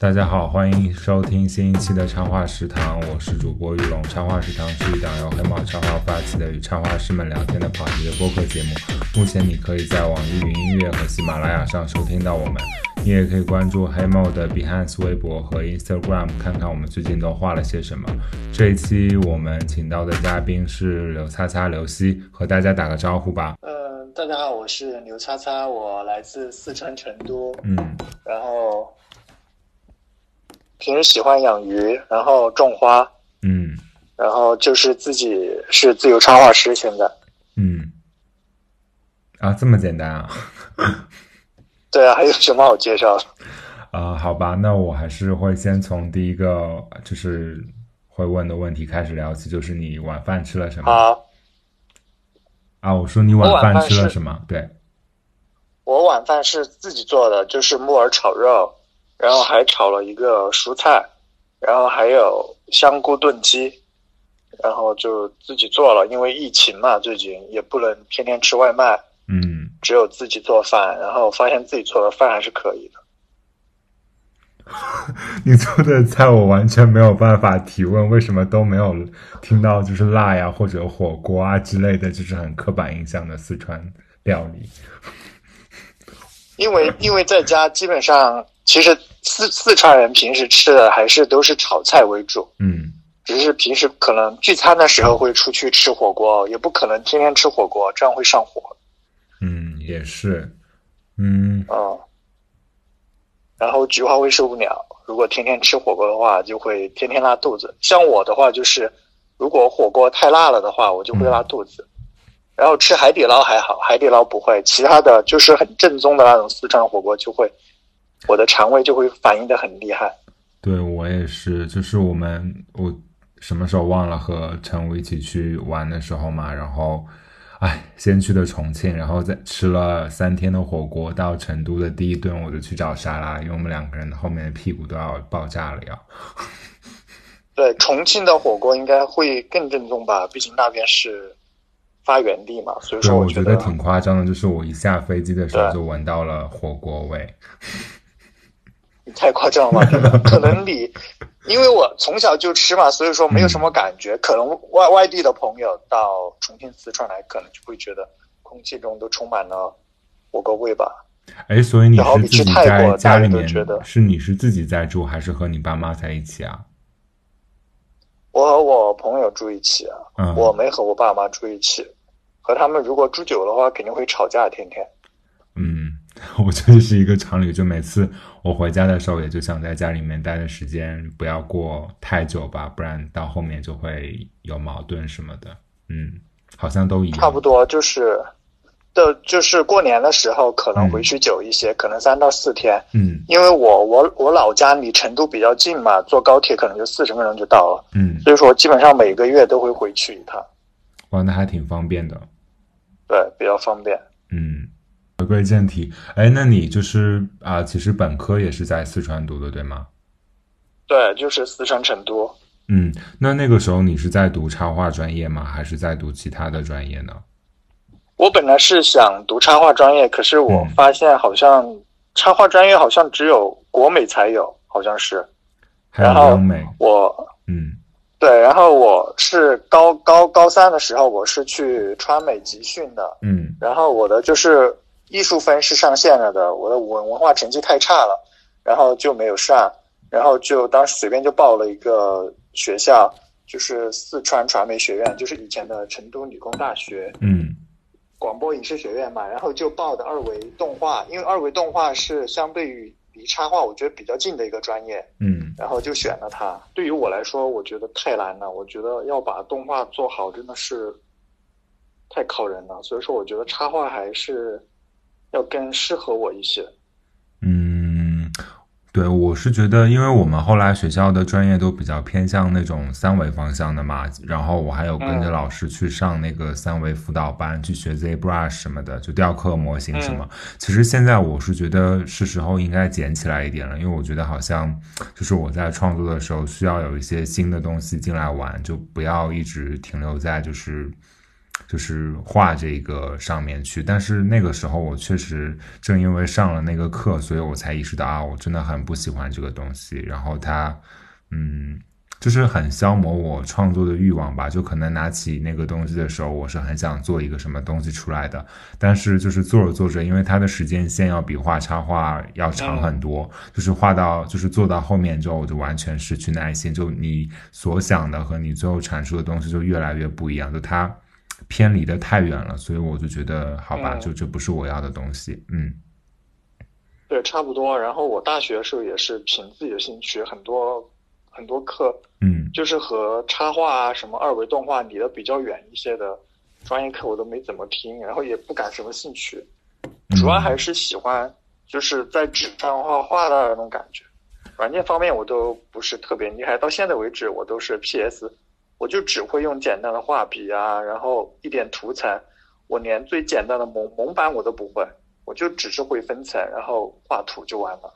大家好，欢迎收听新一期的插画食堂，我是主播玉龙。插画食堂是一档由黑猫插画发起的与插画师们聊天的跑题的播客节目。目前你可以在网易云音乐和喜马拉雅上收听到我们，你也可以关注黑猫的 Behance 微博和 Instagram，看看我们最近都画了些什么。这一期我们请到的嘉宾是刘擦擦刘希，和大家打个招呼吧。嗯，大家好，我是刘擦擦，我来自四川成都，嗯，然后平时喜欢养鱼，然后种花，嗯然后就是自己是自由插画师，现在。嗯，啊，这么简单啊？对啊，还有什么好介绍的？啊、好吧，那我还是会先从第一个就是会问的问题开始聊起，就是你晚饭吃了什么？好，啊，我说你晚饭吃了什么？对，我晚饭是自己做的，就是木耳炒肉，然后还炒了一个蔬菜，然后还有香菇炖鸡，然后就自己做了，因为疫情嘛，最近也不能天天吃外卖，嗯，只有自己做饭，然后发现自己做的饭还是可以的。你做的菜我完全没有办法提问，为什么都没有听到就是辣呀或者火锅啊之类的，就是很刻板印象的四川料理。因为因为在家基本上，其实四四川人平时吃的还是都是炒菜为主，嗯只是平时可能聚餐的时候会出去吃火锅，也不可能天天吃火锅，这样会上火。嗯，也是，嗯嗯，然后菊花会受不了，如果天天吃火锅的话，就会天天拉肚子。像我的话，就是如果火锅太辣了的话，我就会拉肚子。然后吃海底捞还好，海底捞不会，其他的就是很正宗的那种四川火锅就会，我的肠胃就会反应的很厉害。对我也是，就是我们我什么时候忘了和陈武一起去玩的时候嘛，然后，哎，先去的重庆，然后再吃了三天的火锅，到成都的第一顿我就去找沙拉，因为我们两个人后面的屁股都要爆炸了要。对，重庆的火锅应该会更正宗吧，毕竟那边是发源地嘛，所以对，说觉我觉得挺夸张的，就是我一下飞机的时候就闻到了火锅味。太夸张了吧？可能你，因为我从小就吃嘛，所以说没有什么感觉。可能外外地的朋友到重庆、四川来，可能就会觉得空气中都充满了火锅味吧。哎，所以你去是自己泰国大家都在家里面觉得，是你是自己在住，还是和你爸妈在一起啊？我和我朋友住一起啊，嗯，我没和我爸妈住一起，和他们如果住久的话，肯定会吵架，天天。嗯，我觉得是一个常理，就每次我回家的时候，也就想在家里面待的时间不要过太久吧，不然到后面就会有矛盾什么的。嗯，好像都一样。差不多就是，的就是过年的时候可能回去久一些，可能三到四天。嗯因为我我我老家离成都比较近嘛，坐高铁可能就四十分钟就到了，嗯，所以说基本上每个月都会回去一趟，哇，那还挺方便的。对，比较方便。嗯，回归正题，哎，那你就是啊、其实本科也是在四川读的，对吗？对，就是四川成都。嗯，那那个时候你是在读插画专业吗？还是在读其他的专业呢？我本来是想读插画专业，可是我嗯发现好像插画专业好像只有国美才有，好像是还有美，我嗯对，然后我是高高高三的时候，我是去川美集训的，嗯然后我的就是艺术分是上线了的，我的文文化成绩太差了，然后就没有上，然后就当时随便就报了一个学校，就是四川传媒学院，就是以前的成都理工大学嗯广播影视学院嘛，然后就报的二维动画，因为二维动画是相对于离插画我觉得比较近的一个专业，嗯然后就选了它。对于我来说，我觉得太难了，我觉得要把动画做好真的是太考人了，所以说我觉得插画还是要更适合我一些。嗯，对，我是觉得，因为我们后来学校的专业都比较偏向那种三维方向的嘛，然后我还有跟着嗯老师去上那个三维辅导班，去学 ZBrush 什么的，就雕刻模型什么。其实现在我是觉得是时候应该捡起来一点了，因为我觉得好像就是我在创作的时候需要有一些新的东西进来玩，就不要一直停留在就是就是画这个上面去。但是那个时候我确实正因为上了那个课，所以我才意识到啊，我真的很不喜欢这个东西。然后它，嗯。就是很消磨我创作的欲望吧，就可能拿起那个东西的时候，我是很想做一个什么东西出来的，但是就是做着做着，因为它的时间线要比画插画要长很多，就是画到就是做到后面之后，我就完全失去耐心，就你所想的和你最后阐述的东西就越来越不一样，就它偏离的太远了，所以我就觉得好吧，就这不是我要的东西，嗯，对，差不多。然后我大学的时候也是凭自己的兴趣，很多。很多课，嗯，就是和插画啊、什么二维动画离得比较远一些的专业课，我都没怎么听，然后也不感什么兴趣，主要还是喜欢就是在纸上画画的那种感觉。软件方面我都不是特别厉害，到现在为止我都是 PS，我就只会用简单的画笔啊，然后一点涂层，我连最简单的蒙蒙版我都不会，我就只是会分层，然后画图就完了。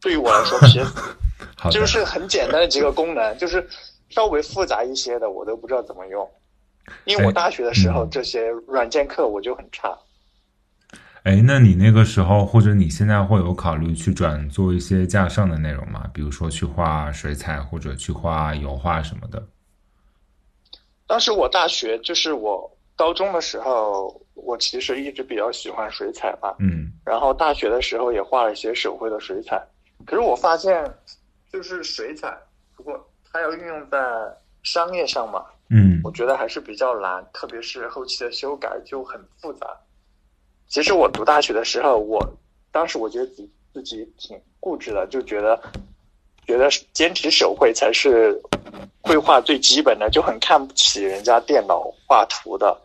对于我来说其实。就是很简单的几个功能，就是稍微复杂一些的，我都不知道怎么用。因为我大学的时候这些软件课我就很差。哎，那你那个时候或者你现在会有考虑去转做一些架上的内容吗？比如说去画水彩或者去画油画什么的？当时我大学就是我高中的时候，我其实一直比较喜欢水彩嘛。嗯。然后大学的时候也画了一些手绘的水彩，可是我发现。就是水彩，如果它要运用在商业上嘛，嗯，我觉得还是比较难，特别是后期的修改就很复杂。其实我读大学的时候，我当时我觉得自自己挺固执的，就觉得觉得坚持手绘才是绘画最基本的，就很看不起人家电脑画图的。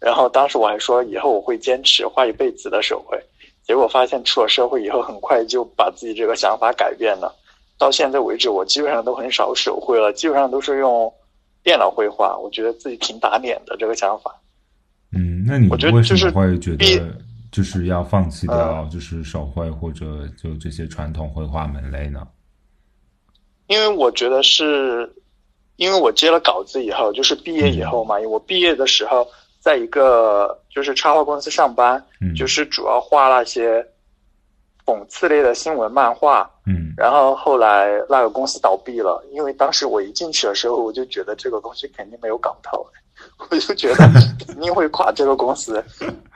然后当时我还说以后我会坚持画一辈子的手绘，结果发现出了社会以后，很快就把自己这个想法改变了。到现在为止，我基本上都很少手绘了，基本上都是用电脑绘画。我觉得自己挺打脸的这个想法。嗯，那你为什么会觉得就是要放弃掉就是手绘或者就这些传统绘画门类呢？因为我觉得是，因为我接了稿子以后，就是毕业以后嘛，因为我毕业的时候在一个就是插画公司上班，就是主要画那些。讽刺类的新闻漫画，嗯，然后后来那个公司倒闭了，因为当时我一进去的时候，我就觉得这个东西肯定没有搞头，我就觉得 肯定会垮这个公司。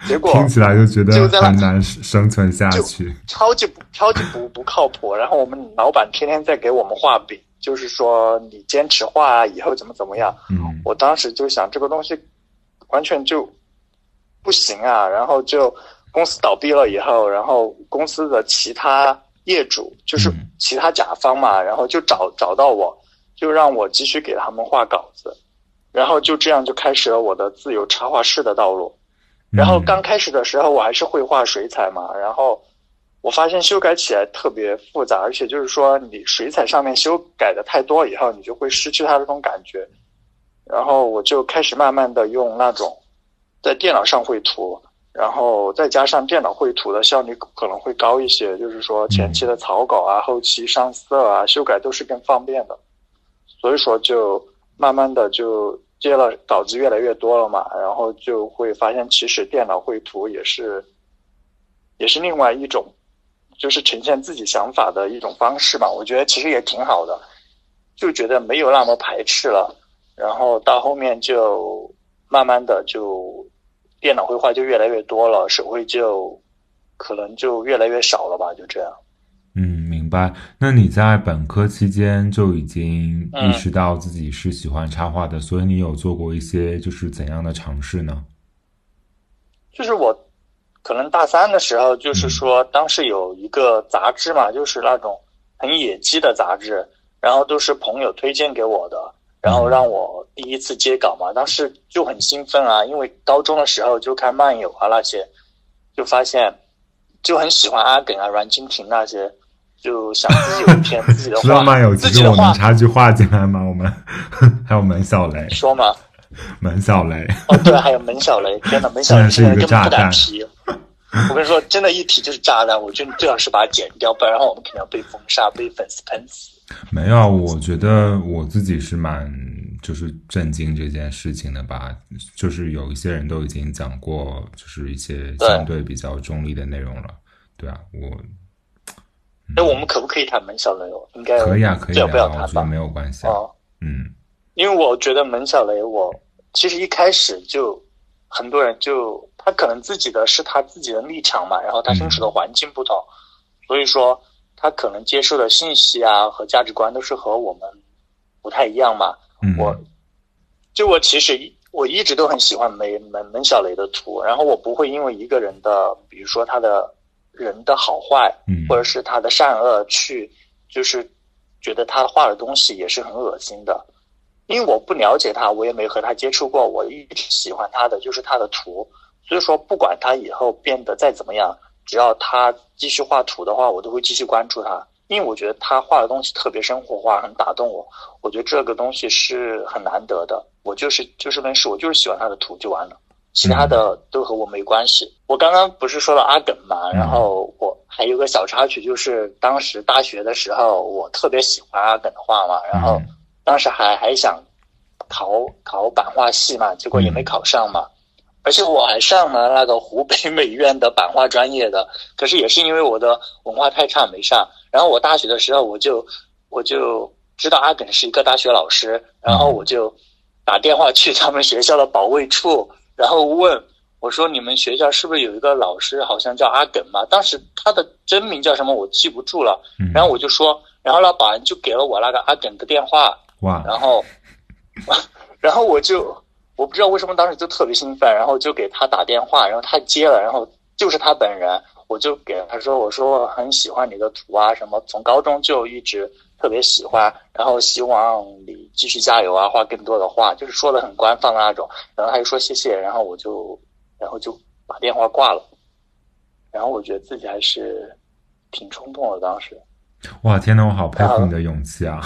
结果听起来就觉得很难生存下去，超级不超级不不靠谱。然后我们老板天天在给我们画饼，就是说你坚持画，以后怎么怎么样。嗯，我当时就想这个东西完全就不行啊，然后就。公司倒闭了以后，然后公司的其他业主就是其他甲方嘛，然后就找找到我，就让我继续给他们画稿子，然后就这样就开始了我的自由插画师的道路。然后刚开始的时候我还是会画水彩嘛，然后我发现修改起来特别复杂，而且就是说你水彩上面修改的太多以后，你就会失去它这种感觉。然后我就开始慢慢的用那种在电脑上绘图。然后再加上电脑绘图的效率可能会高一些，就是说前期的草稿啊、后期上色啊、修改都是更方便的，所以说就慢慢的就接了稿子越来越多了嘛，然后就会发现其实电脑绘图也是也是另外一种，就是呈现自己想法的一种方式吧。我觉得其实也挺好的，就觉得没有那么排斥了，然后到后面就慢慢的就。电脑绘画就越来越多了，手绘就可能就越来越少了吧，就这样。嗯，明白。那你在本科期间就已经意识到自己是喜欢插画的，所以你有做过一些就是怎样的尝试呢？就是我可能大三的时候，就是说当时有一个杂志嘛，就是那种很野鸡的杂志，然后都是朋友推荐给我的。然后让我第一次接稿嘛，当时就很兴奋啊，因为高中的时候就看漫友啊那些，就发现就很喜欢阿耿啊、阮经天那些，就想自己有一篇 自己的话。知道漫友其实我能插句话进来吗？我们 还有门小雷。说嘛。门小雷。哦，对，还有门小雷，天呐，门小雷现在就不敢提。我跟你说，真的，一提就是渣男，我觉得你最好是把它剪掉，不然我们肯定要被封杀、被粉丝喷死。没有，我觉得我自己是蛮就是震惊这件事情的吧？就是有一些人都已经讲过，就是一些相对比较中立的内容了。对啊，我。哎，我们可不可以谈门小雷？应该可以啊，可以啊，不要谈吧，没有关系啊。嗯，因为我觉得门小雷，我其实一开始就很多人就他可能自己的是他自己的立场嘛，然后他身处的环境不同，所以说他可能接受的信息啊和价值观都是和我们不太一样嘛。我就我其实我一直都很喜欢门门门小雷的图，然后我不会因为一个人的，比如说他的。人的好坏，或者是他的善恶，去就是觉得他画的东西也是很恶心的，因为我不了解他，我也没和他接触过，我一直喜欢他的就是他的图，所以说不管他以后变得再怎么样，只要他继续画图的话，我都会继续关注他，因为我觉得他画的东西特别生活化，很打动我，我觉得这个东西是很难得的，我就是就事论事，我就是喜欢他的图就完了。其他的都和我没关系。我刚刚不是说了阿耿嘛，然后我还有个小插曲，就是当时大学的时候，我特别喜欢阿耿的画嘛，然后当时还还想考考版画系嘛，结果也没考上嘛。而且我还上了那个湖北美院的版画专业的，可是也是因为我的文化太差没上。然后我大学的时候，我就我就知道阿耿是一个大学老师，然后我就打电话去他们学校的保卫处。然后问我说：“你们学校是不是有一个老师，好像叫阿耿嘛？当时他的真名叫什么，我记不住了。然后我就说，然后那保安就给了我那个阿耿的电话。哇！然后，然后我就我不知道为什么当时就特别兴奋，然后就给他打电话，然后他接了，然后就是他本人，我就给他说：我说我很喜欢你的图啊，什么从高中就一直特别喜欢，然后希望你。”继续加油啊！画更多的画，就是说的很官方的那种。然后他就说谢谢，然后我就，然后就把电话挂了。然后我觉得自己还是挺冲动的，当时。哇，天呐，我好佩服你的勇气啊！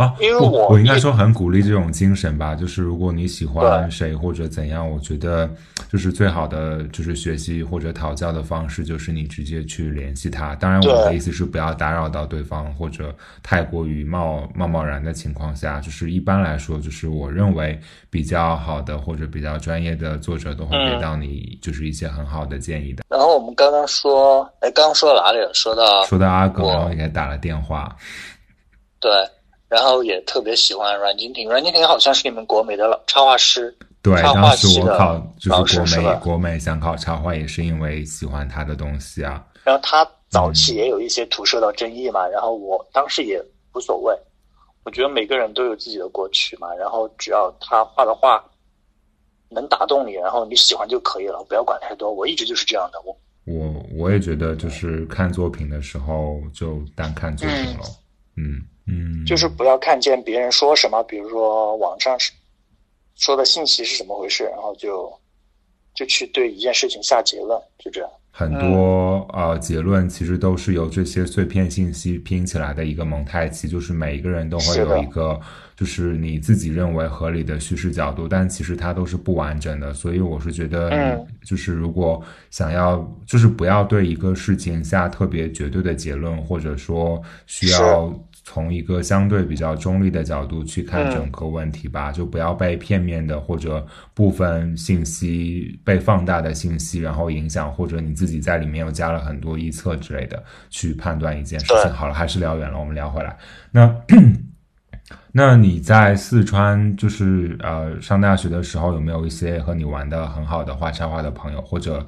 啊，因为我我应该说很鼓励这种精神吧。就是如果你喜欢谁或者怎样，我觉得就是最好的就是学习或者讨教的方式，就是你直接去联系他。当然，我的意思是不要打扰到对方，或者太过于贸贸贸然的情况下。就是一般来说，就是我认为比较好的或者比较专业的作者都会给到你就是一些很好的建议的。然后我们刚刚说，哎，刚刚说到哪里了？说到说到阿狗，然后给他打了电话。对。然后也特别喜欢阮经亭，阮经亭好像是你们国美的老插画师，对，当时我考就是国美，国美想考插画也是因为喜欢他的东西啊。然后他早期也有一些图受到争议嘛，然后我当时也无所谓，我觉得每个人都有自己的过去嘛，然后只要他画的画能打动你，然后你喜欢就可以了，不要管太多。我一直就是这样的，我我我也觉得就是看作品的时候就单看作品了，嗯。嗯，就是不要看见别人说什么，比如说网上是说的信息是怎么回事，然后就就去对一件事情下结论，就这样。很多呃结论其实都是由这些碎片信息拼起来的一个蒙太奇，就是每一个人都会有一个就是你自己认为合理的叙事角度，但其实它都是不完整的。所以我是觉得，就是如果想要，就是不要对一个事情下特别绝对的结论，或者说需要。从一个相对比较中立的角度去看整个问题吧，就不要被片面的或者部分信息被放大的信息然后影响，或者你自己在里面又加了很多臆测之类的去判断一件事情。好了，还是聊远了，我们聊回来。那那你在四川就是呃上大学的时候，有没有一些和你玩的很好的画插画的朋友，或者？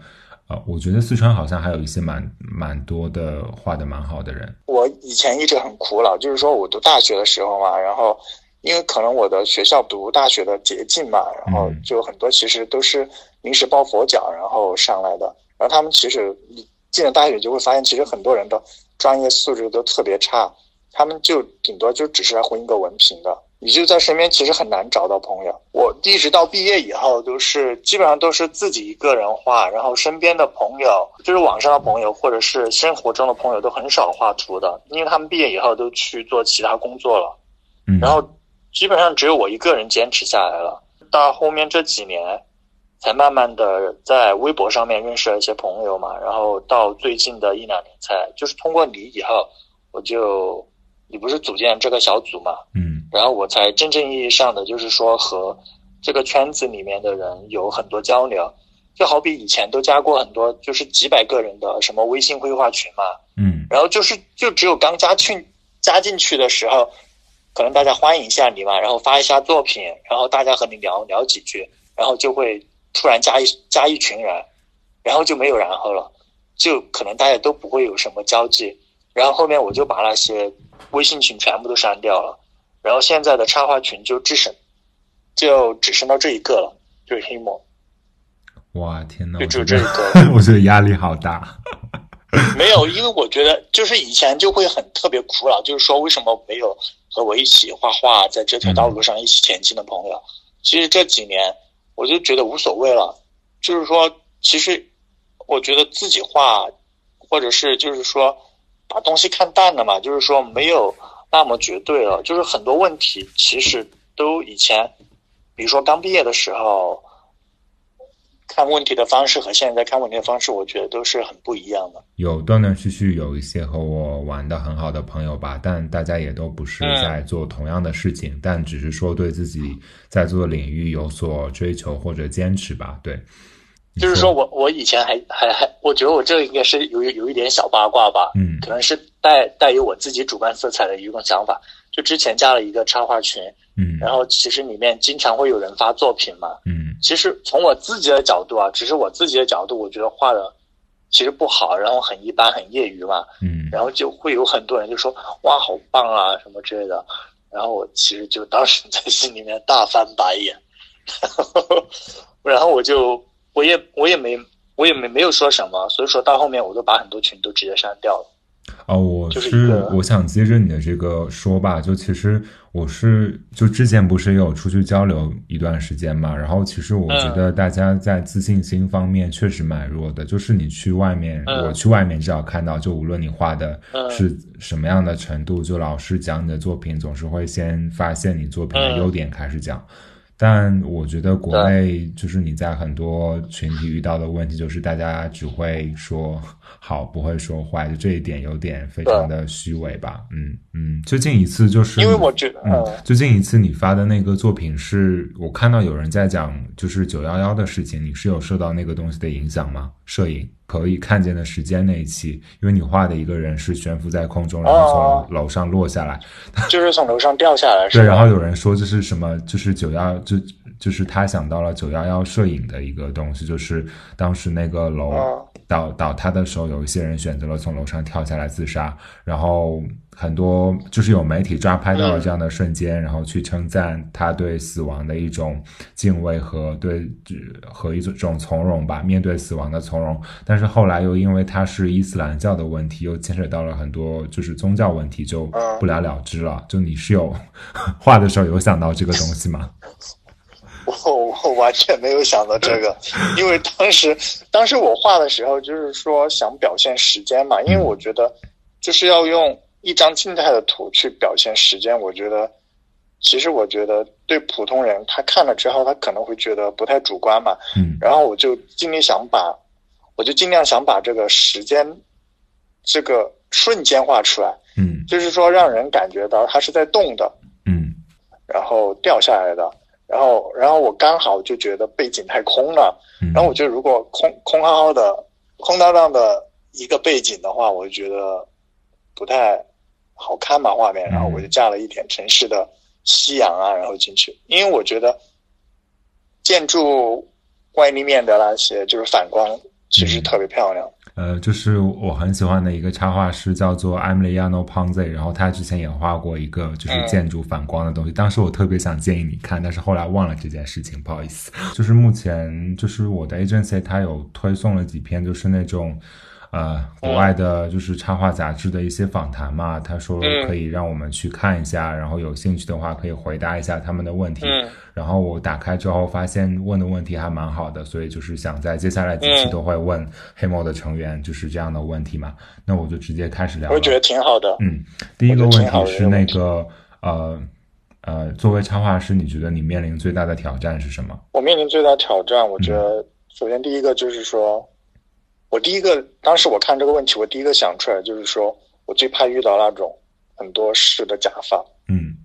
我觉得四川好像还有一些蛮蛮多的画的蛮好的人。我以前一直很苦恼，就是说我读大学的时候嘛，然后因为可能我的学校读大学的捷径嘛，然后就很多其实都是临时抱佛脚然后上来的。然后他们其实你进了大学就会发现，其实很多人的专业素质都特别差，他们就顶多就只是来混一个文凭的。你就在身边，其实很难找到朋友。我一直到毕业以后，都是基本上都是自己一个人画，然后身边的朋友，就是网上的朋友或者是生活中的朋友，都很少画图的，因为他们毕业以后都去做其他工作了。嗯，然后基本上只有我一个人坚持下来了。到后面这几年，才慢慢的在微博上面认识了一些朋友嘛，然后到最近的一两年，才就是通过你以后，我就你不是组建这个小组嘛？嗯。然后我才真正意义上的就是说和这个圈子里面的人有很多交流。就好比以前都加过很多，就是几百个人的什么微信绘画群嘛，嗯。然后就是就只有刚加进加进去的时候，可能大家欢迎一下你嘛，然后发一下作品，然后大家和你聊聊几句，然后就会突然加一加一群人，然后就没有然后了，就可能大家都不会有什么交际，然后后面我就把那些微信群全部都删掉了，然后现在的插画群就只剩就只剩到这一个了，就是黑魔。哇天呐，就只有这个得 我觉得压力好大。没有，因为我觉得就是以前就会很特别苦恼，就是说为什么没有和我一起画画，在这条道路上一起前进的朋友。其实这几年我就觉得无所谓了，就是说，其实我觉得自己画，或者是就是说把东西看淡了嘛，就是说没有那么绝对了，就是很多问题其实都以前，比如说刚毕业的时候。看问题的方式和现在看问题的方式，我觉得都是很不一样的。有断断续续有一些和我玩的很好的朋友吧，但大家也都不是嗯在做同样的事情，但只是说对自己在做的领域有所追求或者坚持吧。对，你就是说我我以前还还还，我觉得我这个应该是有有一点小八卦吧，嗯可能是带带有我自己主观色彩的一种想法。就之前加了一个插画群，嗯然后其实里面经常会有人发作品嘛。嗯其实从我自己的角度啊，只是我自己的角度，我觉得画的其实不好，然后很一般，很业余嘛。嗯然后就会有很多人就说哇好棒啊什么之类的，然后我其实就当时 在心里面大翻白眼，然后我就我也我也没我也没没有说什么，所以说到后面我都把很多群都直接删掉了。哦，我就是是我想接着你的这个说吧，就其实我是就之前不是也有出去交流一段时间嘛，然后其实我觉嗯得大家在自信心方面确实蛮弱的，就是你去外面，嗯我去外面至少看到，就无论你画的嗯是什么样的程度，就老师讲你的作品总是会先发现你作品的嗯优点开始讲。但我觉得国内就是你在很多群体遇到的问题，就是大家只会说好，不会说坏，就这一点有点非常的虚伪吧。嗯嗯，最近一次就是因为我觉得，嗯嗯，最近一次你发的那个作品是我看到有人在讲，就是九幺幺的事情，你是有受到那个东西的影响吗？摄影可以看见的时间那一期，因为你画的一个人是悬浮在空中，然后哦从楼上落下来，就是从楼上掉下来是对，然后有人说这是什么？就是九幺，就就是他想到了九幺幺摄影的一个东西，就是当时那个楼嗯倒倒塌的时候，有一些人选择了从楼上跳下来自杀，然后很多就是有媒体抓拍到了这样的瞬间，然后去称赞他对死亡的一种敬畏和对和一种从容吧，面对死亡的从容。但是后来又因为他是伊斯兰教的问题，又牵扯到了很多就是宗教问题，就嗯不了了之了。就你是有 画的时候有想到这个东西吗？我我完全没有想到这个，因为当时当时我画的时候，就是说想表现时间嘛，因为我觉得就是要用一张静态的图去表现时间，我觉得其实我觉得对普通人他看了之后，他可能会觉得不太主观嘛，嗯。然后我就尽力想把，我就尽量想把这个时间这个瞬间画出来，嗯。就是说让人感觉到它是在动的，嗯。然后掉下来的，然后然后我刚好就觉得背景太空了，嗯，然后我觉得如果空空浩浩的空荡荡的一个背景的话，我就觉得不太好看嘛画面，然后我就加了一点城市的夕阳啊，然后进去，因为我觉得建筑外立面的那些就是反光，其实特别漂亮。呃，就是我很喜欢的一个插画师叫做 Emiliano Ponzi，然后他之前也画过一个就是嗯建筑反光的东西，当时我特别想建议你看，但是后来忘了这件事情，不好意思。就是目前就是我的 agency 他有推送了几篇，就是那种。呃，国外的就是插画杂志的一些访谈嘛，他说嗯可以让我们去看一下，然后有兴趣的话可以回答一下他们的问题。嗯然后我打开之后发现问的问题还蛮好的，所以就是想在接下来几期嗯都会问黑猫的成员就是这样的问题嘛。那我就直接开始聊了。我觉得挺好的。嗯，第一个问题是那个呃呃，作为插画师，你觉得你面临最大的挑战是什么？我面临最大挑战，我觉得首先第一个就是说，我第一个当时我看这个问题，我第一个想出来就是说我最怕遇到那种很多事的甲方，嗯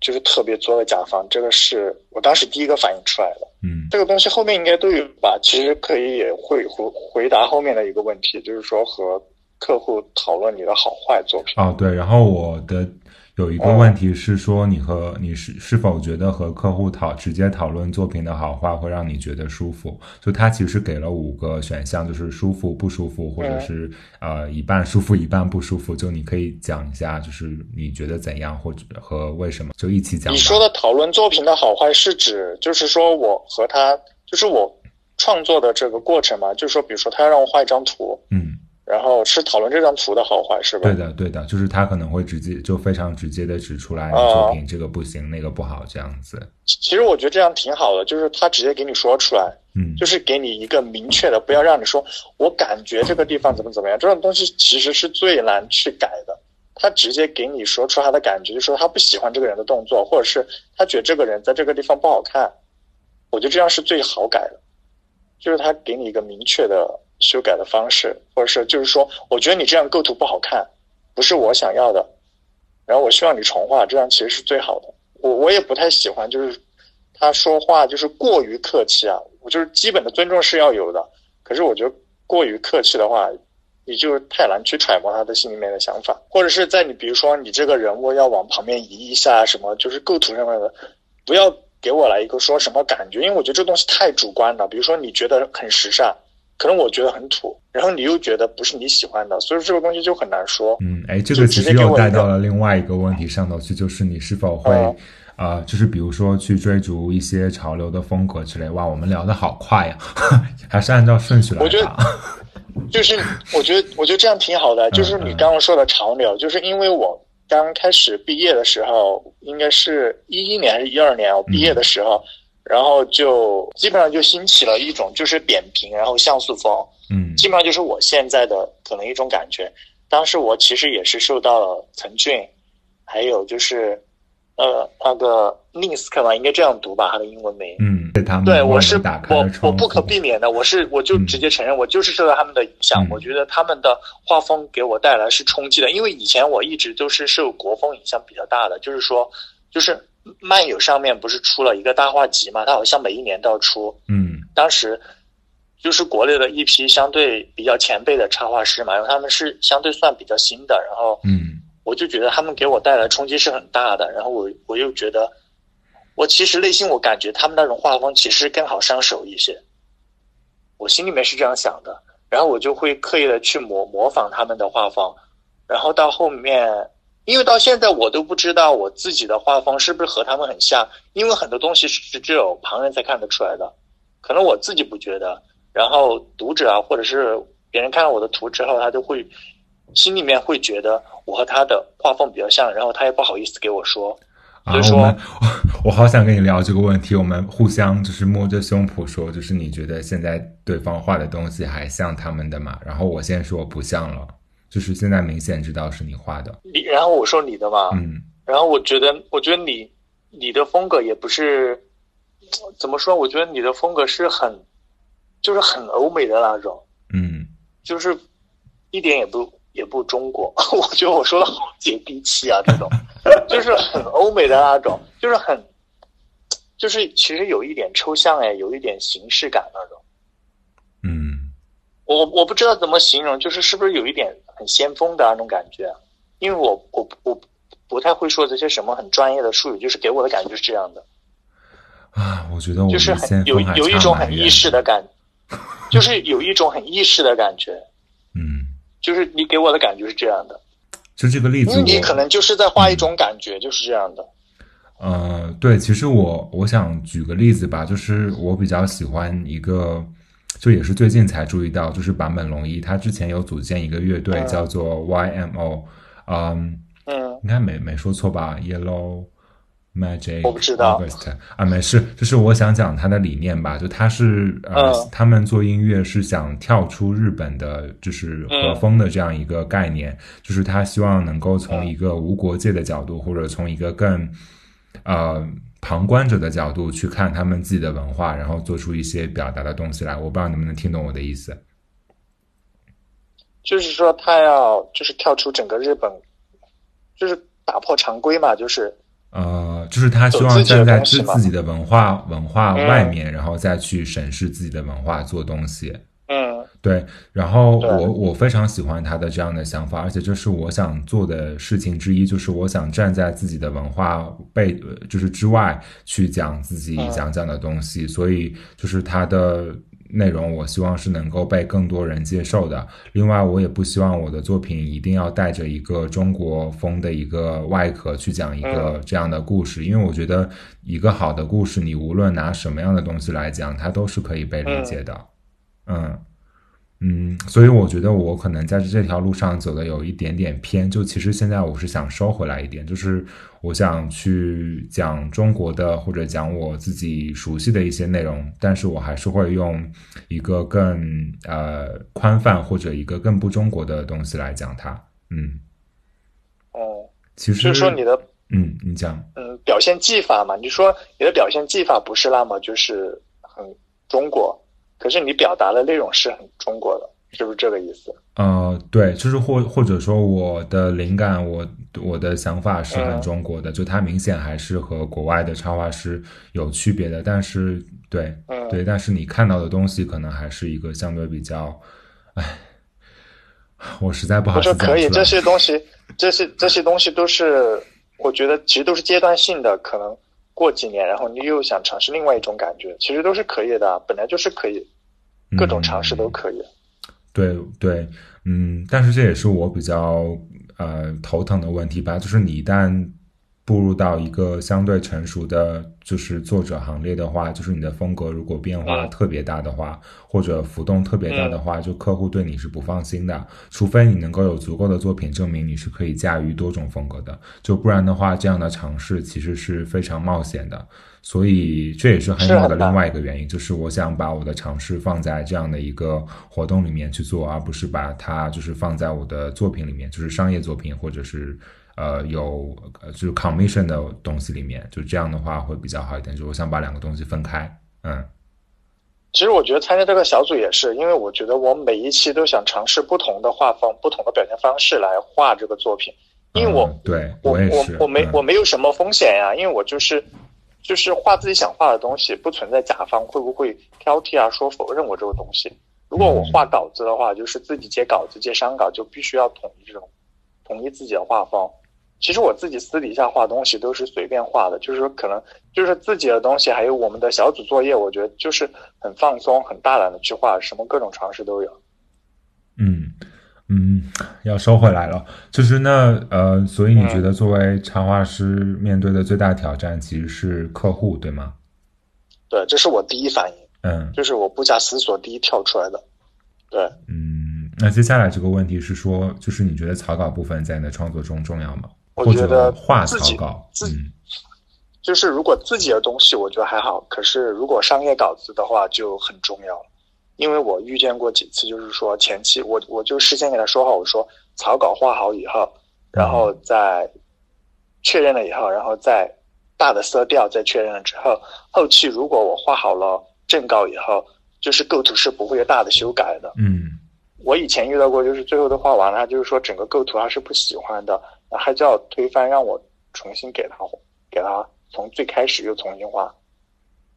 就是特别作的甲方，这个是我当时第一个反应出来的。嗯这个东西后面应该都有吧？其实可以也会回回答后面的一个问题，就是说和客户讨论你的好坏作品。哦对，然后我的有一个问题是说，你和你是是否觉得和客户讨直接讨论作品的好坏会让你觉得舒服？就他其实给了五个选项，就是舒服、不舒服，或者是、呃一半舒服一半不舒服。就你可以讲一下，就是你觉得怎样，或者和为什么，就一起讲。你说的讨论作品的好坏是指，就是说我和他，就是我创作的这个过程嘛，就是说，比如说他要让我画一张图，嗯。然后是讨论这张图的好坏，是吧？对的，对的，就是他可能会直接就非常直接的指出来你哦作品这个不行，那个不好这样子。其实我觉得这样挺好的，就是他直接给你说出来，嗯，就是给你一个明确的，不要让你说我感觉这个地方怎么怎么样，这种东西其实是最难去改的。他直接给你说出他的感觉，就说他不喜欢这个人的动作，或者是他觉得这个人在这个地方不好看，我觉得这样是最好改的，就是他给你一个明确的修改的方式，或者是就是说，我觉得你这样构图不好看，不是我想要的，然后我希望你重画，这样其实是最好的。我我也不太喜欢，就是他说话就是过于客气啊，我就是基本的尊重是要有的，可是我觉得过于客气的话，你就太难去揣摩他的心里面的想法，或者是在你比如说你这个人物要往旁边移一下什么，就是构图上面的，不要给我来一个说什么感觉，因为我觉得这东西太主观了。比如说你觉得很时尚，可能我觉得很土，然后你又觉得不是你喜欢的，所以这个东西就很难说。嗯，哎，这个其实又带到了另外一个问题上头去，就是你是否会，嗯呃，就是比如说去追逐一些潮流的风格之类。哇，我们聊的好快呀，还是按照顺序来我觉得吧。就是我觉得，我觉得这样挺好的。就是你刚刚说的潮流，就是因为我刚开始毕业的时候，应该是一一年还是一二年，我毕业的时候，然后就基本上就兴起了一种就是扁平，然后像素风，嗯基本上就是我现在的可能一种感觉。当时我其实也是受到了陈俊，还有就是呃那个 Nisk 吧，应该这样读吧，他的英文名。嗯，对他们对，我是我我不可避免的，我是我就直接承认，我就是受到他们的影响。嗯我觉得他们的画风给我带来是冲击的，因为以前我一直都是受国风影响比较大的，就是说，就是漫友上面不是出了一个大画集嘛，他好像每一年都要出，嗯。当时就是国内的一批相对比较前辈的插画师嘛，然后他们是相对算比较新的，然后嗯。我就觉得他们给我带来冲击是很大的，然后我我又觉得，我其实内心我感觉他们那种画风其实更好上手一些，我心里面是这样想的，然后我就会刻意的去模模仿他们的画风，然后到后面，因为到现在我都不知道我自己的画风是不是和他们很像，因为很多东西是只有旁人才看得出来的，可能我自己不觉得，然后读者啊或者是别人看了我的图之后，他就会心里面会觉得我和他的画风比较像，然后他也不好意思给我说。啊，所以说我们我好想跟你聊这个问题，我们互相就是摸着胸脯说，就是你觉得现在对方画的东西还像他们的吗？然后我先说不像了，就是现在明显知道是你画的，你然后我说你的嘛，嗯然后我觉得，我觉得你你的风格也不是怎么说？我觉得你的风格是很，就是很欧美的那种，嗯就是一点也不也不中国。我觉得我说的好接地气啊，这种就是很欧美的那种，就是很，就是其实有一点抽象哎，有一点形式感那种。嗯我我不知道怎么形容，就是是不是有一点很先锋的那种感觉？因为我我我不太会说这些什么很专业的术语，就是给我的感觉是这样的。啊，我觉得我就是很有有一种很意识的感，就是有一种很意识的感觉，嗯，就是你给我的感觉是这样的，就这个例子，因为你可能就是在画一种感觉，就是这样的。呃，对，其实我我想举个例子吧，就是我比较喜欢一个，就也是最近才注意到，就是坂本龙一，他之前有组建一个乐队嗯。叫做 YMO，嗯，嗯。应该没没说错吧？Yellow Magic，我不知道。啊，没事，就是我想讲他的理念吧，就他是呃，嗯。他们做音乐是想跳出日本的，就是和风的这样一个概念，就是他希望能够从嗯。一个无国界的角度，或者从一个更呃旁观者的角度去看他们自己的文化，然后做出一些表达的东西来。我不知道能不能听懂我的意思。就是说他要就是跳出整个日本，就是打破常规嘛，就是呃，就是他希望站在自自己的文化文化外面，然后再去审视自己的文化做东西。嗯，对。然后我我非常喜欢他的这样的想法，而且这是我想做的事情之一，就是我想站在自己的文化背就是之外去讲自己想讲的东西，所以就是他的。内容我希望是能够被更多人接受的。另外，我也不希望我的作品一定要带着一个中国风的一个外壳去讲一个这样的故事，因为我觉得一个好的故事，你无论拿什么样的东西来讲，它都是可以被理解的。嗯。嗯，所以我觉得我可能在这条路上走的有一点点偏，就其实现在我是想收回来一点，就是我想去讲中国的或者讲我自己熟悉的一些内容，但是我还是会用一个更呃宽泛或者一个更不中国的东西来讲它。嗯，哦，其实就是说你的嗯，你讲嗯表现技法嘛，你说你的表现技法不是那么就是很中国。可是你表达的内容是很中国的，是不是这个意思？呃，对，就是或或者说我的灵感，我我的想法是很中国的，就它明显还是和国外的插画师有区别的。但是，对，对，但是你看到的东西可能还是一个相对比较，哎，我实在不好意思讲可以，这些东西，这些这些东西都是，我觉得其实都是阶段性的，可能。过几年，然后你又想尝试另外一种感觉，其实都是可以的，本来就是可以，各种尝试都可以。对对，嗯，但是这也是我比较呃头疼的问题吧，就是你一旦。步入到一个相对成熟的，就是作者行列的话，就是你的风格如果变化特别大的话，或者浮动特别大的话，就客户对你是不放心的。除非你能够有足够的作品证明你是可以驾驭多种风格的，就不然的话，这样的尝试其实是非常冒险的。所以这也是很好的另外一个原因，就是我想把我的尝试放在这样的一个活动里面去做，而不是把它就是放在我的作品里面，就是商业作品或者是。呃，有就是 commission 的东西里面，就这样的话会比较好一点。就我想把两个东西分开，嗯。其实我觉得参加这个小组也是，因为我觉得我每一期都想尝试不同的画风、不同的表现方式来画这个作品，因为我对我我我没我没有什么风险呀，因为我就是就是画自己想画的东西，不存在甲方会不会挑剔啊，说否认我这个东西。如果我画稿子的话，就是自己接稿子、接商稿，就必须要统一这种统一自己的画风。其实我自己私底下画东西都是随便画的，就是说可能就是自己的东西，还有我们的小组作业，我觉得就是很放松、很大胆的去画，什么各种尝试都有。嗯嗯，要收回来了。就是那呃，所以你觉得作为插画师面对的最大挑战其实是客户，对吗？对，这是我第一反应。嗯，就是我不假思索第一跳出来的。对，嗯，那接下来这个问题是说，就是你觉得草稿部分在你的创作中重要吗？我觉得画自己自就是如果自己的东西，我觉得还好。可是如果商业稿子的话，就很重要了。因为我遇见过几次，就是说前期我我就事先给他说好，我说草稿画好以后，然后再确认了以后，然后再大的色调再确认了之后，后期如果我画好了正稿以后，就是构图是不会有大的修改的。嗯，我以前遇到过，就是最后都画完了，就是说整个构图他是不喜欢的。还叫推翻，让我重新给他，给他从最开始又重新画。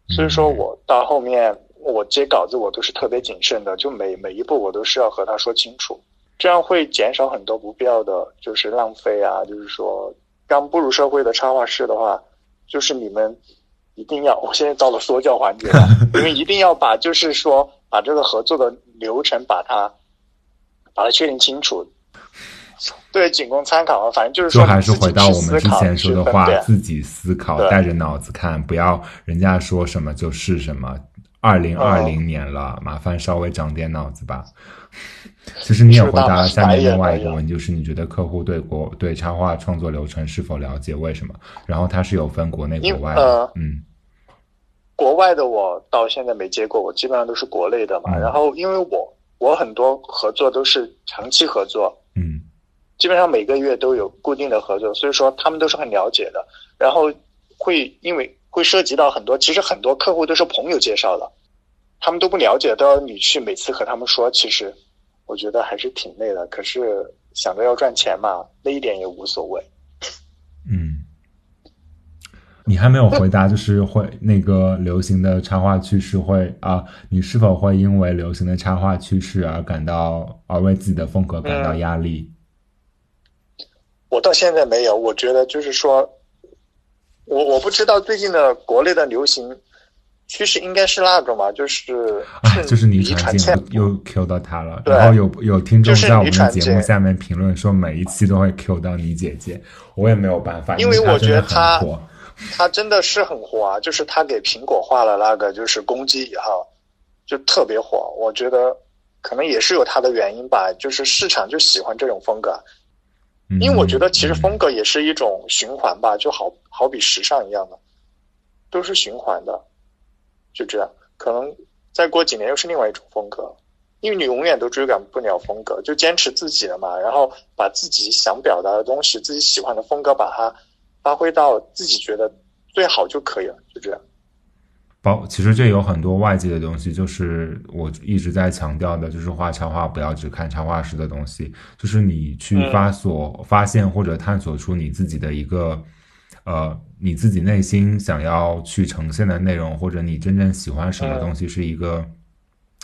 所以说我到后面我接稿子我都是特别谨慎的，就每每一步我都是要和他说清楚，这样会减少很多不必要的就是浪费啊。就是说刚步入社会的插画师的话，就是你们一定要，我现在到了说教环节了，你们一定要把就是说把这个合作的流程把它把它确定清楚。对，仅供参考啊。反正就是说，还是回到我们之前说的话，自己思考，带着脑子看，不要人家说什么就是什么。二零二零年了，麻烦稍微长点脑子吧。其实你也回答了下面另外一个问题，就是你觉得客户对国对插画创作流程是否了解？为什么？然后它是有分国内国外的，嗯，国外的我到现在没接过，我基本上都是国内的嘛。然后因为我我很多合作都是长期合作，嗯。基本上每个月都有固定的合作，所以说他们都是很了解的。然后会因为会涉及到很多，其实很多客户都是朋友介绍的，他们都不了解，都要你去每次和他们说。其实我觉得还是挺累的，可是想着要赚钱嘛，累一点也无所谓。嗯，你还没有回答，就是 会那个流行的插画趋势会啊，你是否会因为流行的插画趋势而感到而为自己的风格感到压力？我到现在没有，我觉得就是说，我我不知道最近的国内的流行趋势应该是那种嘛，就是就是你传健又 Q 到他了，然后有有听众在我们的节目下面评论说每一期都会 Q 到你姐姐，我也没有办法，因为我觉得他他真的是很火啊，就是他给苹果画了那个就是公鸡以后就特别火，我觉得可能也是有他的原因吧，就是市场就喜欢这种风格。因为我觉得其实风格也是一种循环吧，就好好比时尚一样的，都是循环的，就这样。可能再过几年又是另外一种风格，因为你永远都追赶不了风格，就坚持自己的嘛，然后把自己想表达的东西、自己喜欢的风格，把它发挥到自己觉得最好就可以了，就这样。包其实这有很多外界的东西，就是我一直在强调的，就是画插画不要只看插画师的东西，就是你去发所发现或者探索出你自己的一个，呃，你自己内心想要去呈现的内容，或者你真正喜欢什么东西，是一个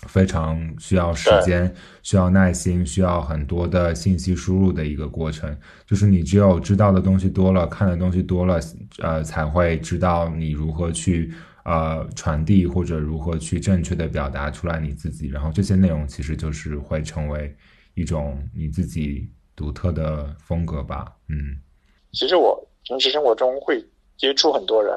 非常需要时间、需要耐心、需要很多的信息输入的一个过程。就是你只有知道的东西多了，看的东西多了，呃，才会知道你如何去。呃，传递或者如何去正确的表达出来你自己，然后这些内容其实就是会成为一种你自己独特的风格吧。嗯，其实我平时生活中会接触很多人，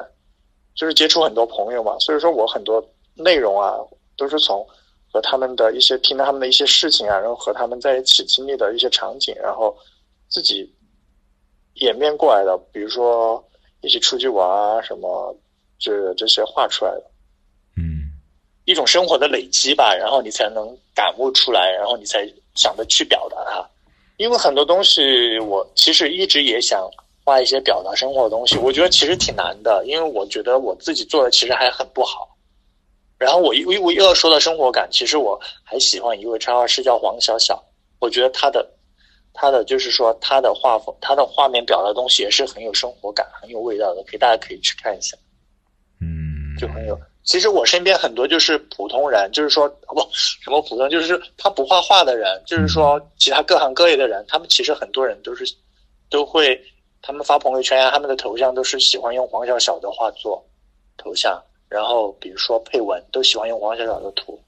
就是接触很多朋友嘛，所以说我很多内容啊，都是从和他们的一些听他们的一些事情啊，然后和他们在一起经历的一些场景，然后自己演变过来的，比如说一起出去玩啊什么。这这些画出来的，嗯，一种生活的累积吧，然后你才能感悟出来，然后你才想着去表达它。因为很多东西，我其实一直也想画一些表达生活的东西，我觉得其实挺难的，因为我觉得我自己做的其实还很不好。然后我一我又要说到生活感，其实我还喜欢一位插画师叫黄小小，我觉得他的他的就是说他的画风，他的画面表达东西也是很有生活感、很有味道的，可以大家可以去看一下。就很有，其实我身边很多就是普通人，就是说不什么普通，就是他不画画的人，就是说其他各行各业的人，他们其实很多人都是都会，他们发朋友圈呀，他们的头像都是喜欢用黄小小的画作头像，然后比如说配文都喜欢用黄小小的图，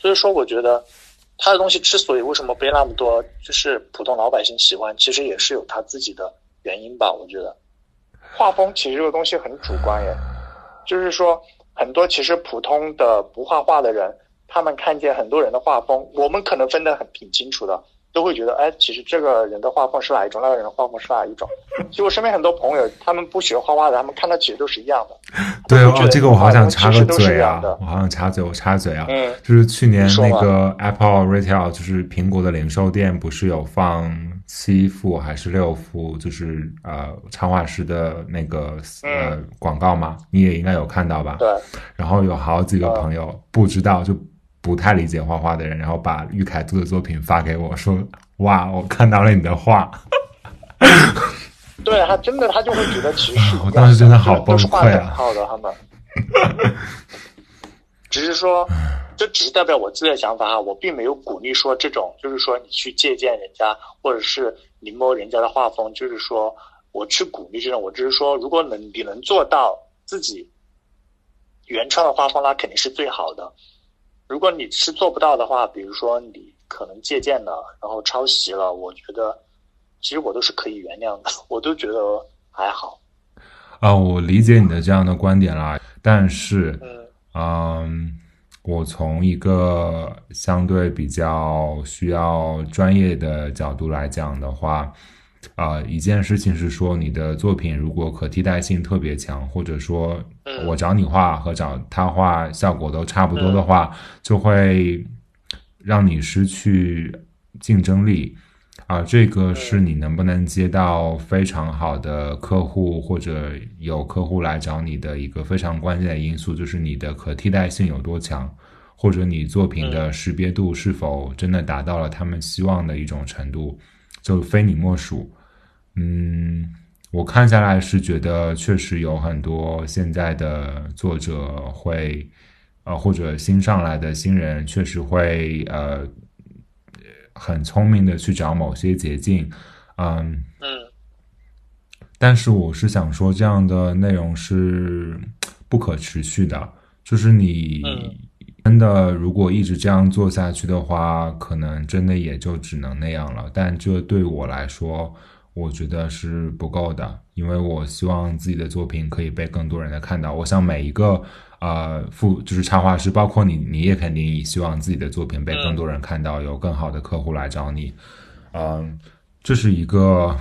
所以说我觉得他的东西之所以为什么被那么多就是普通老百姓喜欢，其实也是有他自己的原因吧。我觉得画风其实这个东西很主观耶。就是说，很多其实普通的不画画的人，他们看见很多人的画风，我们可能分得很挺清楚的。都会觉得，哎，其实这个人的画风是哪一种，那个人的画风是哪一种。其实我身边很多朋友，他们不学画画的，他们看到其实都是一样的。对哦，这个我好想插个嘴啊！我好想插嘴，我插嘴啊！嗯，就是去年那个 Apple Retail，就是苹果的零售店，不是有放七幅还是六幅，就是呃插画师的那个呃广告嘛？你也应该有看到吧？对。然后有好几个朋友不知道就。不太理解画画的人，然后把玉凯做的作品发给我说：“哇，我看到了你的画。”对他真的，他就会觉得其实 我当时真的好崩溃啊！好的，他们 只是说，这只是代表我自己的想法啊，我并没有鼓励说这种，就是说你去借鉴人家或者是临摹人家的画风，就是说我去鼓励这种。我只是说，如果能你能做到自己原创的画风，那肯定是最好的。如果你是做不到的话，比如说你可能借鉴了，然后抄袭了，我觉得其实我都是可以原谅的，我都觉得还好。啊，我理解你的这样的观点啦，但是，嗯，我从一个相对比较需要专业的角度来讲的话。啊，一件事情是说，你的作品如果可替代性特别强，或者说我找你画和找他画效果都差不多的话，就会让你失去竞争力。啊，这个是你能不能接到非常好的客户，或者有客户来找你的一个非常关键的因素，就是你的可替代性有多强，或者你作品的识别度是否真的达到了他们希望的一种程度。就非你莫属，嗯，我看下来是觉得确实有很多现在的作者会，呃，或者新上来的新人确实会呃很聪明的去找某些捷径，嗯嗯，但是我是想说这样的内容是不可持续的，就是你真的如果一直这样做下去的话，可能真的也就只能那样了。但这对我来说。我觉得是不够的，因为我希望自己的作品可以被更多人的看到。我想每一个呃副就是插画师，包括你，你也肯定也希望自己的作品被更多人看到，有更好的客户来找你。嗯，这是一个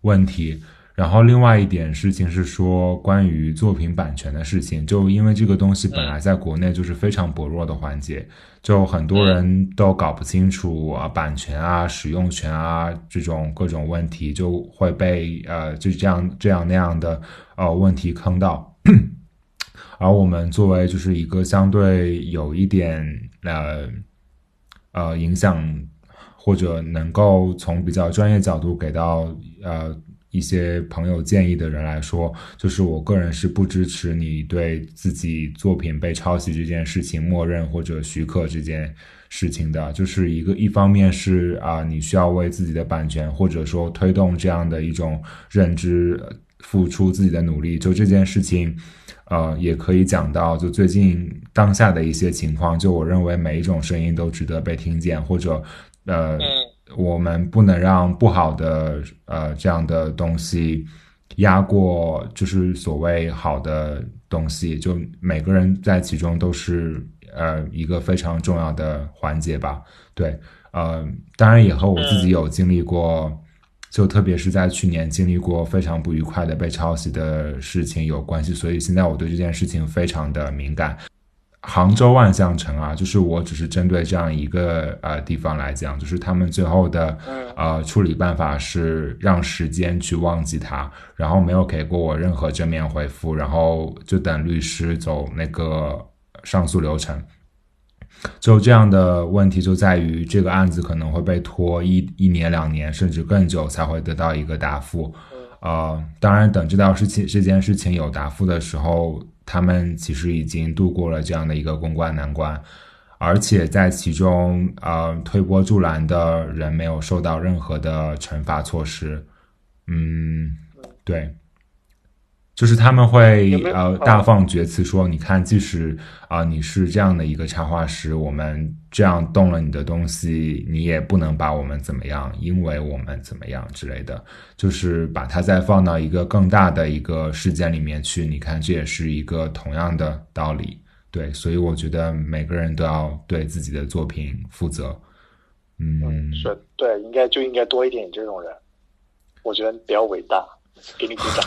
问题。然后另外一点事情是说关于作品版权的事情，就因为这个东西本来在国内就是非常薄弱的环节，就很多人都搞不清楚啊版权啊使用权啊这种各种问题，就会被呃就这样这样那样的呃问题坑到。而我们作为就是一个相对有一点呃呃影响或者能够从比较专业角度给到呃。一些朋友建议的人来说，就是我个人是不支持你对自己作品被抄袭这件事情默认或者许可这件事情的。就是一个一方面是啊，你需要为自己的版权或者说推动这样的一种认知付出自己的努力。就这件事情，呃，也可以讲到就最近当下的一些情况。就我认为每一种声音都值得被听见，或者呃。我们不能让不好的呃这样的东西压过，就是所谓好的东西。就每个人在其中都是呃一个非常重要的环节吧。对，呃，当然也和我自己有经历过，就特别是在去年经历过非常不愉快的被抄袭的事情有关系。所以现在我对这件事情非常的敏感。杭州万象城啊，就是我只是针对这样一个呃地方来讲，就是他们最后的呃处理办法是让时间去忘记它，然后没有给过我任何正面回复，然后就等律师走那个上诉流程。就这样的问题就在于这个案子可能会被拖一一年两年甚至更久才会得到一个答复。呃，当然等这道事情这件事情有答复的时候。他们其实已经度过了这样的一个公关难关，而且在其中，呃，推波助澜的人没有受到任何的惩罚措施。嗯，对。就是他们会呃大放厥词说，你看，即使啊你是这样的一个插画师，我们这样动了你的东西，你也不能把我们怎么样，因为我们怎么样之类的，就是把它再放到一个更大的一个事件里面去。你看，这也是一个同样的道理，对，所以我觉得每个人都要对自己的作品负责。嗯，是，对，应该就应该多一点这种人，我觉得比较伟大，给你鼓掌。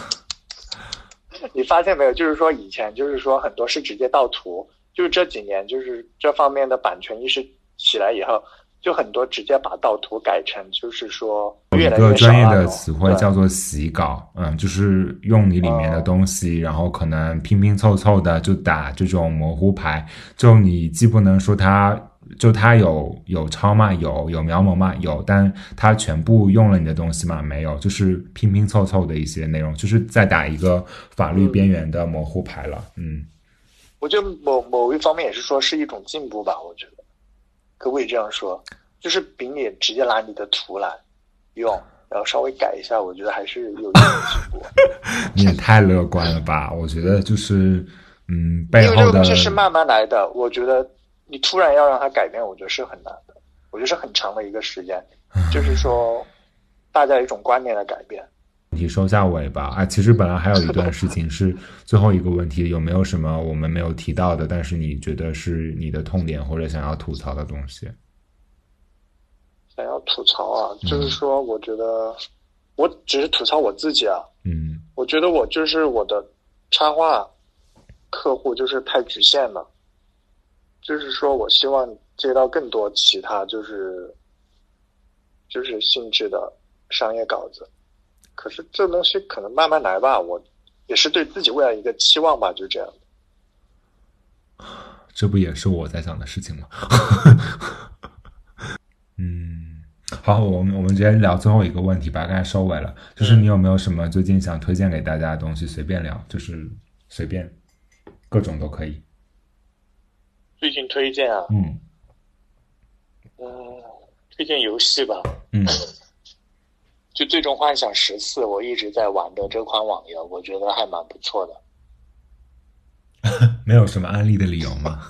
你发现没有？就是说，以前就是说很多是直接盗图，就是这几年就是这方面的版权意识起来以后，就很多直接把盗图改成就是说有一个专业的词汇叫做洗稿，嗯，就是用你里面的东西，然后可能拼拼凑凑的就打这种模糊牌，就你既不能说它。就他有有抄吗？有有描摹吗？有，但他全部用了你的东西吗？没有，就是拼拼凑凑的一些内容，就是在打一个法律边缘的模糊牌了。嗯，我觉得某某一方面也是说是一种进步吧。我觉得可不可以这样说？就是比你直接拿你的图来用，然后稍微改一下，我觉得还是有一点进步。你也太乐观了吧？我觉得就是嗯，背后的东西是慢慢来的，我觉得。你突然要让他改变，我觉得是很难的。我觉得是很长的一个时间，就是说，大家一种观念的改变。问题收下尾吧。啊，其实本来还有一段事情是最后一个问题，有没有什么我们没有提到的，但是你觉得是你的痛点或者想要吐槽的东西？想要吐槽啊，就是说，我觉得我只是吐槽我自己啊。嗯。我觉得我就是我的插画客户就是太局限了。就是说，我希望接到更多其他就是就是性质的商业稿子，可是这东西可能慢慢来吧。我也是对自己未来一个期望吧，就这样。这不也是我在想的事情吗？嗯，好，我们我们直接聊最后一个问题吧，刚才收尾了。就是你有没有什么最近想推荐给大家的东西？随便聊，就是随便，各种都可以。最近推荐啊，嗯。嗯，推荐游戏吧，嗯。就《最终幻想十四》，我一直在玩的这款网游，我觉得还蛮不错的。没有什么安利的理由吗？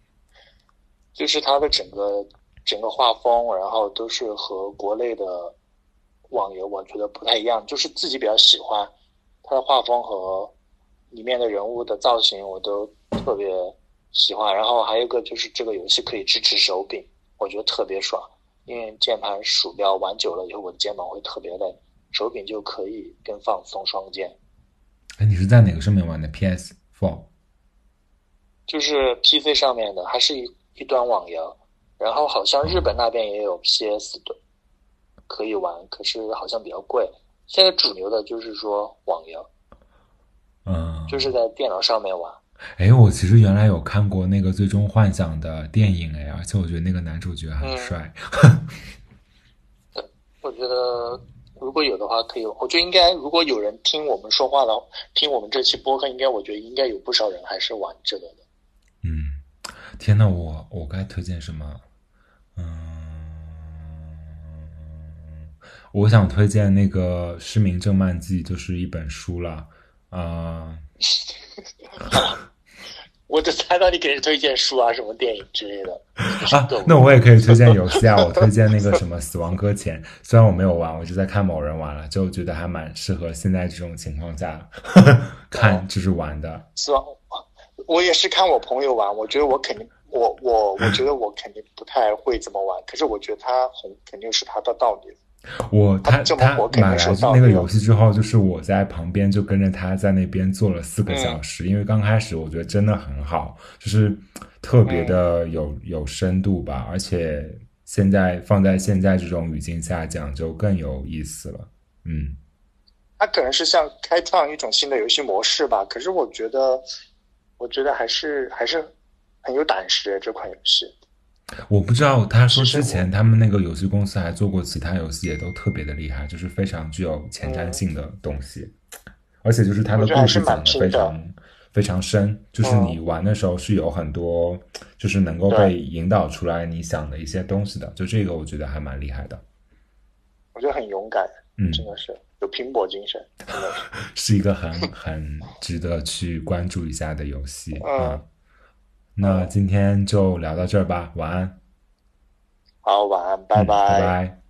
就是它的整个整个画风，然后都是和国内的网游我觉得不太一样，就是自己比较喜欢它的画风和里面的人物的造型，我都特别喜欢。然后还有一个就是这个游戏可以支持手柄，我觉得特别爽，因为键盘鼠标玩久了以后，我的肩膀会特别累，手柄就可以更放松双肩。哎，你是在哪个上面玩的？PS Four？就是 PC 上面的，还是一一端网游，然后好像日本那边也有 PS 的可以玩，可是好像比较贵。现在主流的就是说网游，嗯，就是在电脑上面玩。哎，我其实原来有看过那个《最终幻想》的电影，哎，而且我觉得那个男主角很帅。我觉得如果有的话，可以。我觉得应该，如果有人听我们说话的，听我们这期播客，应该我觉得应该有不少人还是玩这个的。嗯，天呐，我我该推荐什么？嗯，我想推荐那个《失明症漫记》，就是一本书了。啊、我就猜到你给人推荐书啊，什么电影之类的。啊，那我也可以推荐游戏啊！我推荐那个什么《死亡搁浅》，虽然我没有玩，我就在看某人玩了，就觉得还蛮适合现在这种情况下 看，就是玩的。是吧？我也是看我朋友玩，我觉得我肯定，我我我觉得我肯定不太会怎么玩，可是我觉得他红肯定是他的道理。我他他买来那个游戏之后，就是我在旁边就跟着他在那边坐了四个嗯小时，因为刚开始我觉得真的很好，就是特别嗯的有、有深度吧，而且现在放在现在这种语境下讲就更有意思了。嗯，他可能是像开创一种新的游戏模式吧，可是我觉得，我觉得还是还是很有胆识这款游戏。我不知道他说之前他们那个游戏公司还做过其他游戏，也都特别的厉害，就是非常具有前瞻性的东西，而且就是他的故事讲的非常非常深，就是嗯。你玩的时候是有很多就是能够被引导出来你想的一些东西的，就这个我觉得还蛮厉害的，我觉得很勇敢，嗯，真的是有拼搏精神，真的是。是一个很很值得去关注一下的游戏嗯。啊。那今天就聊到这儿吧，晚安，好，晚安，拜嗯拜拜